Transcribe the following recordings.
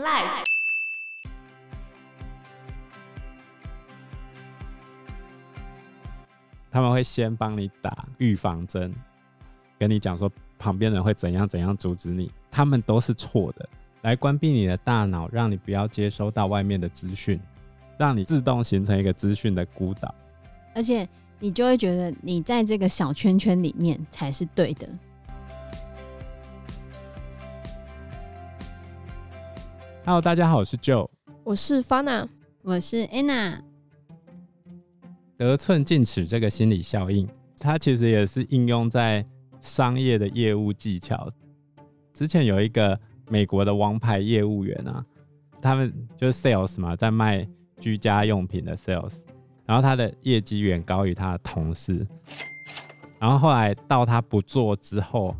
Life。他们会先帮你打预防针，跟你讲说旁边人会怎样怎样阻止你，他们都是错的，来关闭你的大脑，让你不要接收到外面的资讯，让你自动形成一个资讯的孤岛，而且你就会觉得你在这个小圈圈里面才是对的。Hello，大家好，我是 Joe，我是 Fana，我是 Anna。得寸进尺这个心理效应，它其实也是应用在商业的业务技巧。之前有一个美国的王牌业务员啊，他们就是 sales 嘛，在卖居家用品的 sales，然后他的业绩远高于他的同事。然后后来到他不做之后，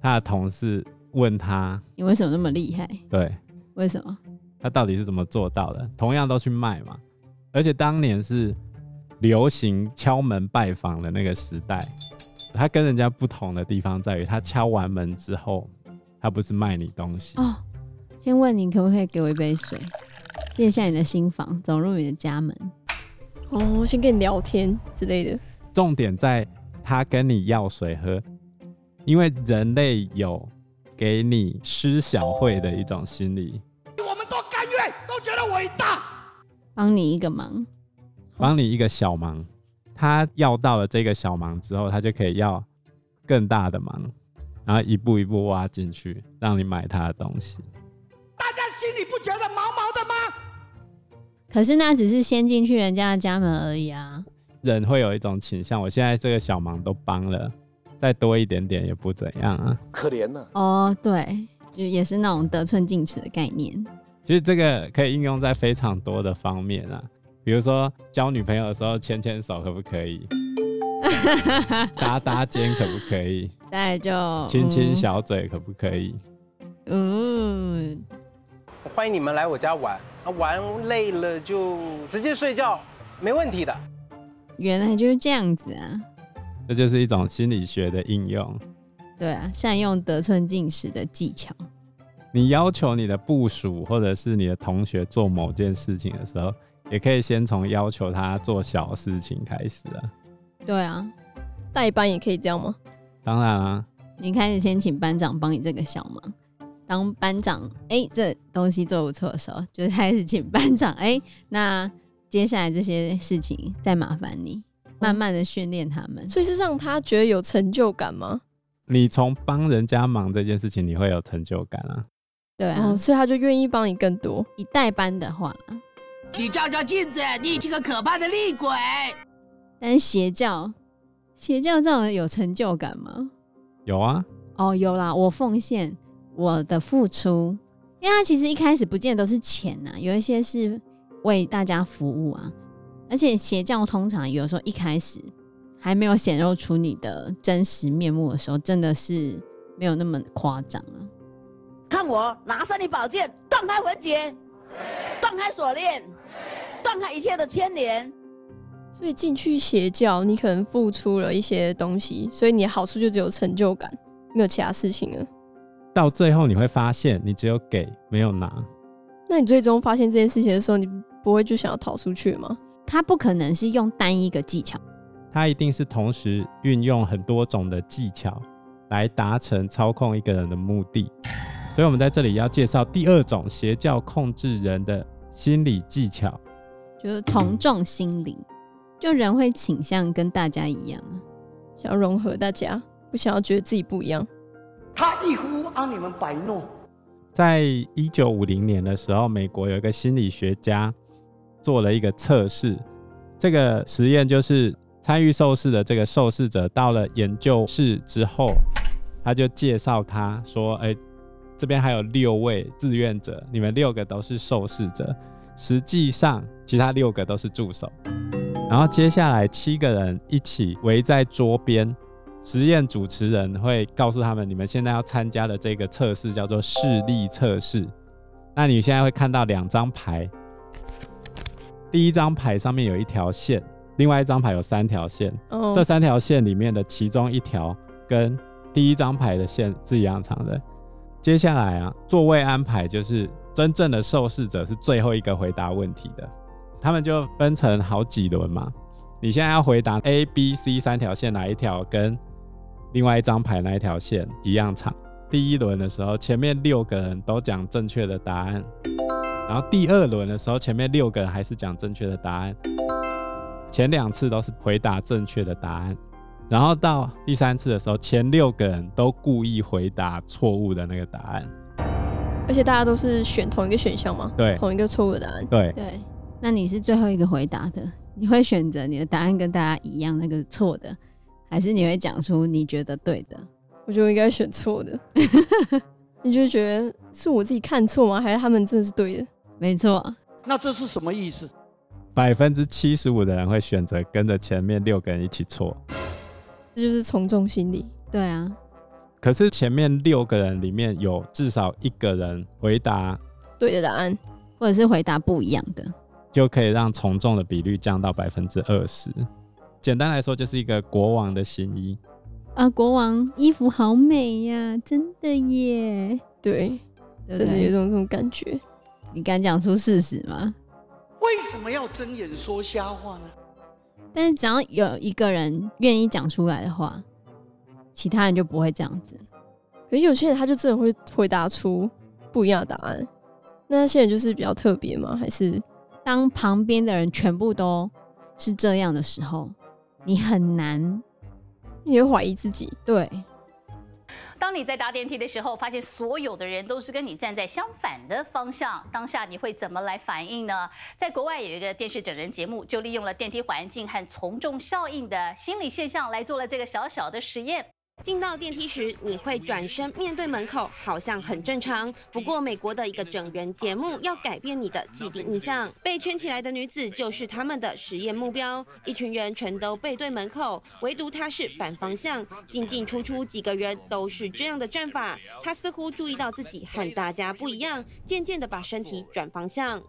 他的同事问他：“你为什么那么厉害？”对，为什么？他到底是怎么做到的？同样都去卖嘛，而且当年是。流行敲门拜访的那个时代，他跟人家不同的地方在于，他敲完门之后，他不是卖你东西哦。先问你可不可以给我一杯水，卸下你的心房，走入你的家门。哦，先跟你聊天之类的。重点在他跟你要水喝，因为人类有给你施小惠的一种心理。伟大，帮你一个忙。帮你一个小忙，他要到了这个小忙之后，他就可以要更大的忙，然后一步一步挖进去，让你买他的东西。大家心里不觉得毛毛的吗？可是那只是先进去人家的家门而已啊。人会有一种倾向，我现在这个小忙都帮了，再多一点点也不怎样啊。可怜呢。哦，对，就也是那种得寸进尺的概念。其实这个可以应用在非常多的方面啊。比如说交女朋友的时候牵牵手可不可以？搭搭肩可不可以？再来就亲亲小嘴可不可以？嗯，欢迎你们来我家玩，玩累了就直接睡觉，没问题的。原来就是这样子啊！这就是一种心理学的应用。对啊，善用得寸进尺的技巧。你要求你的部属或者是你的同学做某件事情的时候。也可以先从要求他做小事情开始啊。对啊，代班也可以这样吗？当然啊。你开始先请班长帮你这个小忙，当班长哎、欸，这东西做不错的时候，就开始请班长哎、欸，那接下来这些事情再麻烦你，慢慢的训练他们。所以是让他觉得有成就感吗？你从帮人家忙这件事情，你会有成就感啊。对啊，哦、所以他就愿意帮你更多。以代班的话。你照照镜子，你这个可怕的厉鬼。但是邪教，邪教这种有成就感吗？有啊。哦，有啦。我奉献我的付出，因为他其实一开始不见得都是钱呐，有一些是为大家服务啊。而且邪教通常有时候一开始还没有显露出你的真实面目的时候，真的是没有那么夸张啊。看我拿上你宝剑，断开魂结，断开锁链。断开一切的牵连，所以进去邪教，你可能付出了一些东西，所以你的好处就只有成就感，没有其他事情了。到最后你会发现，你只有给没有拿。那你最终发现这件事情的时候，你不会就想要逃出去吗？他不可能是用单一个技巧，他一定是同时运用很多种的技巧来达成操控一个人的目的。所以，我们在这里要介绍第二种邪教控制人的心理技巧。就是从众心理，就人会倾向跟大家一样，想要融合大家，不想要觉得自己不一样。他一呼让你们摆弄。在一九五零年的时候，美国有一个心理学家做了一个测试。这个实验就是参与受试的这个受试者到了研究室之后，他就介绍他说：“哎，这边还有六位志愿者，你们六个都是受试者。”实际上，其他六个都是助手。然后接下来七个人一起围在桌边，实验主持人会告诉他们：你们现在要参加的这个测试叫做视力测试。那你现在会看到两张牌，第一张牌上面有一条线，另外一张牌有三条线。Oh. 这三条线里面的其中一条跟第一张牌的线是一样长的。接下来啊，座位安排就是真正的受试者是最后一个回答问题的，他们就分成好几轮嘛。你现在要回答 A、B、C 三条线哪一条跟另外一张牌那一条线一样长？第一轮的时候，前面六个人都讲正确的答案，然后第二轮的时候，前面六个人还是讲正确的答案，前两次都是回答正确的答案，然后到第三次的时候，前六个人都故意回答错误的那个答案，而且大家都是选同一个选项吗？对，同一个错误的答案。对对，那你是最后一个回答的。你会选择你的答案跟大家一样那个错的，还是你会讲出你觉得对的？我觉得我应该选错的。你就觉得是我自己看错吗？还是他们真的是对的？没错。那这是什么意思？百分之七十五的人会选择跟着前面六个人一起错，这就是从众心理。对啊。可是前面六个人里面有至少一个人回答对的答案，或者是回答不一样的。就可以让从众的比率降到百分之二十。简单来说，就是一个国王的新衣啊！国王衣服好美呀，真的耶！对，真的有种这种感觉。你敢讲出事实吗？为什么要睁眼说瞎话呢？但是只要有一个人愿意讲出来的话，其他人就不会这样子。可有些人他就真的会回答出不一样的答案。那些人就是比较特别吗？还是？当旁边的人全部都是这样的时候，你很难，你会怀疑自己。对，当你在搭电梯的时候，发现所有的人都是跟你站在相反的方向，当下你会怎么来反应呢？在国外有一个电视整人节目，就利用了电梯环境和从众效应的心理现象来做了这个小小的实验。进到电梯时，你会转身面对门口，好像很正常。不过，美国的一个整人节目要改变你的既定印象。被圈起来的女子就是他们的实验目标。一群人全都背对门口，唯独她是反方向，进进出出几个人都是这样的站法。她似乎注意到自己和大家不一样，渐渐的把身体转方向。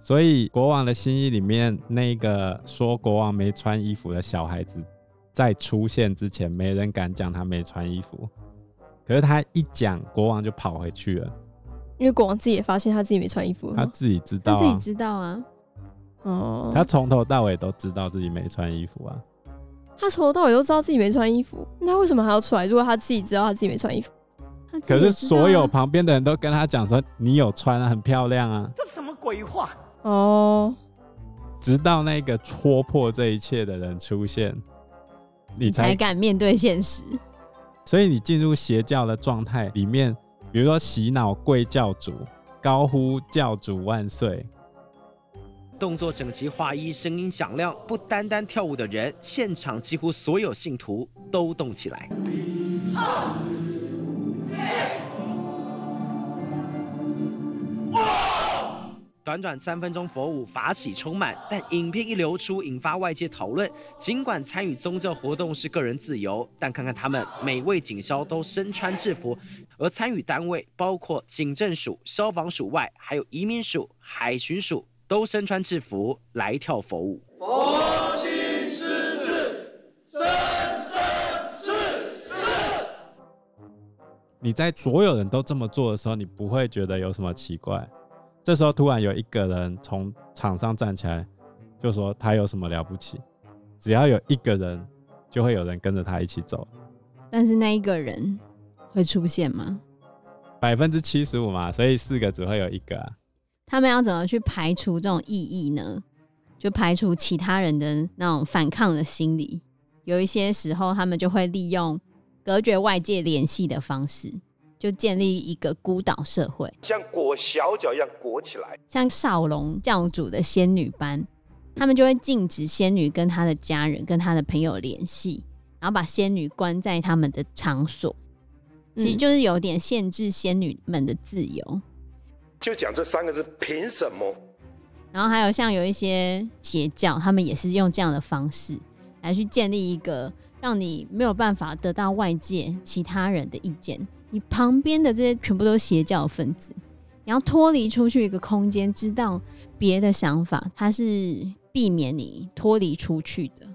所以，国王的新衣里面那个说国王没穿衣服的小孩子。在出现之前，没人敢讲他没穿衣服。可是他一讲，国王就跑回去了，因为国王自己也发现他自己没穿衣服。他自己知道、啊，他自己知道啊。哦，他从头到尾都知道自己没穿衣服啊。他从头到尾都知道自己没穿衣服，那他为什么还要出来？如果他自己知道他自己没穿衣服，啊、可是所有旁边的人都跟他讲说：“你有穿啊，很漂亮啊。”这什么鬼话？哦，直到那个戳破这一切的人出现。你才，才敢面对现实，所以你进入邪教的状态里面，比如说洗脑跪教主，高呼教主万岁，动作整齐划一，声音响亮，不单单跳舞的人，现场几乎所有信徒都动起来。短短三分钟佛舞法喜充满，但影片一流出，引发外界讨论。尽管参与宗教活动是个人自由，但看看他们，每位警消都身穿制服，而参与单位包括警政署、消防署外，还有移民署、海巡署，都身穿制服来跳佛舞。佛心施治，生生世世。你在所有人都这么做的时候，你不会觉得有什么奇怪。这时候突然有一个人从场上站起来，就说他有什么了不起？只要有一个人，就会有人跟着他一起走。但是那一个人会出现吗？百分之七十五嘛，所以四个只会有一个啊。他们要怎么去排除这种异议呢？就排除其他人的那种反抗的心理。有一些时候，他们就会利用隔绝外界联系的方式。就建立一个孤岛社会，像裹小脚一样裹起来。像少龙教主的仙女般，他们就会禁止仙女跟她的家人、跟她的朋友联系，然后把仙女关在他们的场所，其实就是有点限制仙女们的自由。就讲这三个字，凭什么？然后还有像有一些邪教，他们也是用这样的方式来去建立一个让你没有办法得到外界其他人的意见。你旁边的这些全部都是邪教分子，你要脱离出去一个空间，知道别的想法，它是避免你脱离出去的。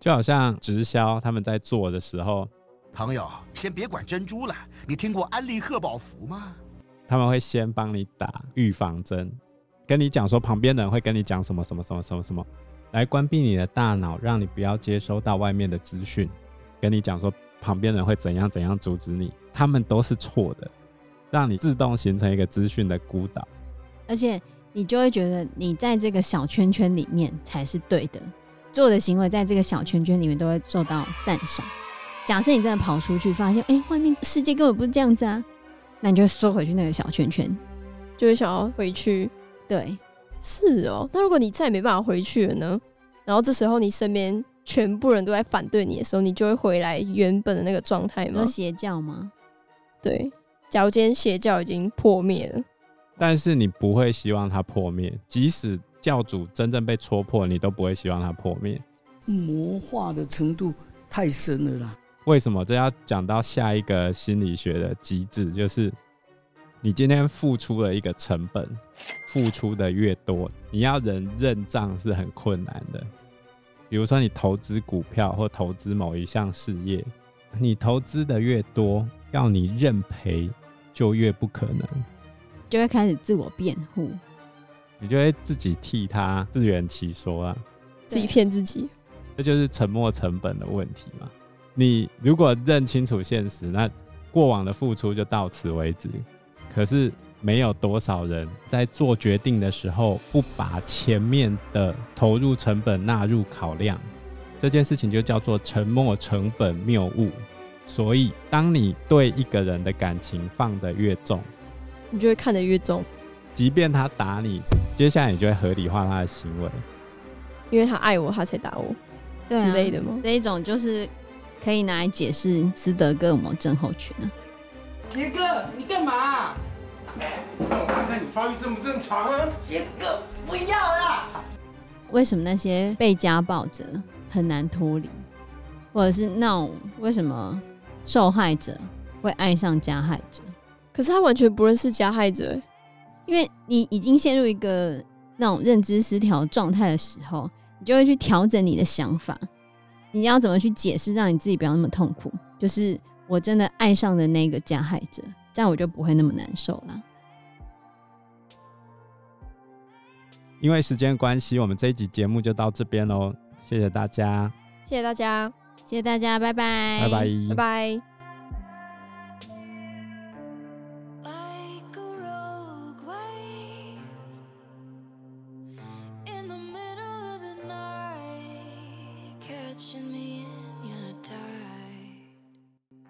就好像直销他们在做的时候，朋友，先别管珍珠了，你听过安利贺宝福吗？他们会先帮你打预防针，跟你讲说旁边的人会跟你讲什么什么什么什么什么，来关闭你的大脑，让你不要接收到外面的资讯，跟你讲说旁边人会怎样怎样阻止你，他们都是错的，让你自动形成一个资讯的孤岛，而且你就会觉得你在这个小圈圈里面才是对的，做的行为在这个小圈圈里面都会受到赞赏。假设你真的跑出去，发现哎、欸，外面世界根本不是这样子啊。那你就会缩回去那个小圈圈，就会想要回去。对，是哦。那如果你再也没办法回去了呢？然后这时候你身边全部人都在反对你的时候，你就会回来原本的那个状态吗？邪教吗？对。假如今天邪教已经破灭了，但是你不会希望它破灭，即使教主真正被戳破，你都不会希望它破灭。魔化的程度太深了啦。为什么？这要讲到下一个心理学的机制，就是你今天付出了一个成本，付出的越多，你要人认账是很困难的。比如说，你投资股票或投资某一项事业，你投资的越多，要你认赔就越不可能，就会开始自我辩护，你就会自己替他自圆其说啊，自己骗自己，这就是沉没成本的问题嘛。你如果认清楚现实，那过往的付出就到此为止。可是没有多少人在做决定的时候不把前面的投入成本纳入考量，这件事情就叫做沉没成本谬误。所以，当你对一个人的感情放得越重，你就会看得越重。即便他打你，接下来你就会合理化他的行为，因为他爱我，他才打我，对啊，之类的吗？这一种就是。可以拿来解释斯德哥尔摩症候群啊！杰哥，你干嘛？哎，让我看看你发育正不正常啊！杰哥，不要啦！为什么那些被家暴者很难脱离，或者是那种为什么受害者会爱上加害者？可是他完全不认识加害者，因为你已经陷入一个那种认知失调状态的时候，你就会去调整你的想法。你要怎么去解释，让你自己不要那么痛苦？就是我真的爱上的那个加害者，这样我就不会那么难受了。因为时间关系，我们这一集节目就到这边喽。谢谢大家，谢谢大家，谢谢大家，拜拜，拜拜，拜拜。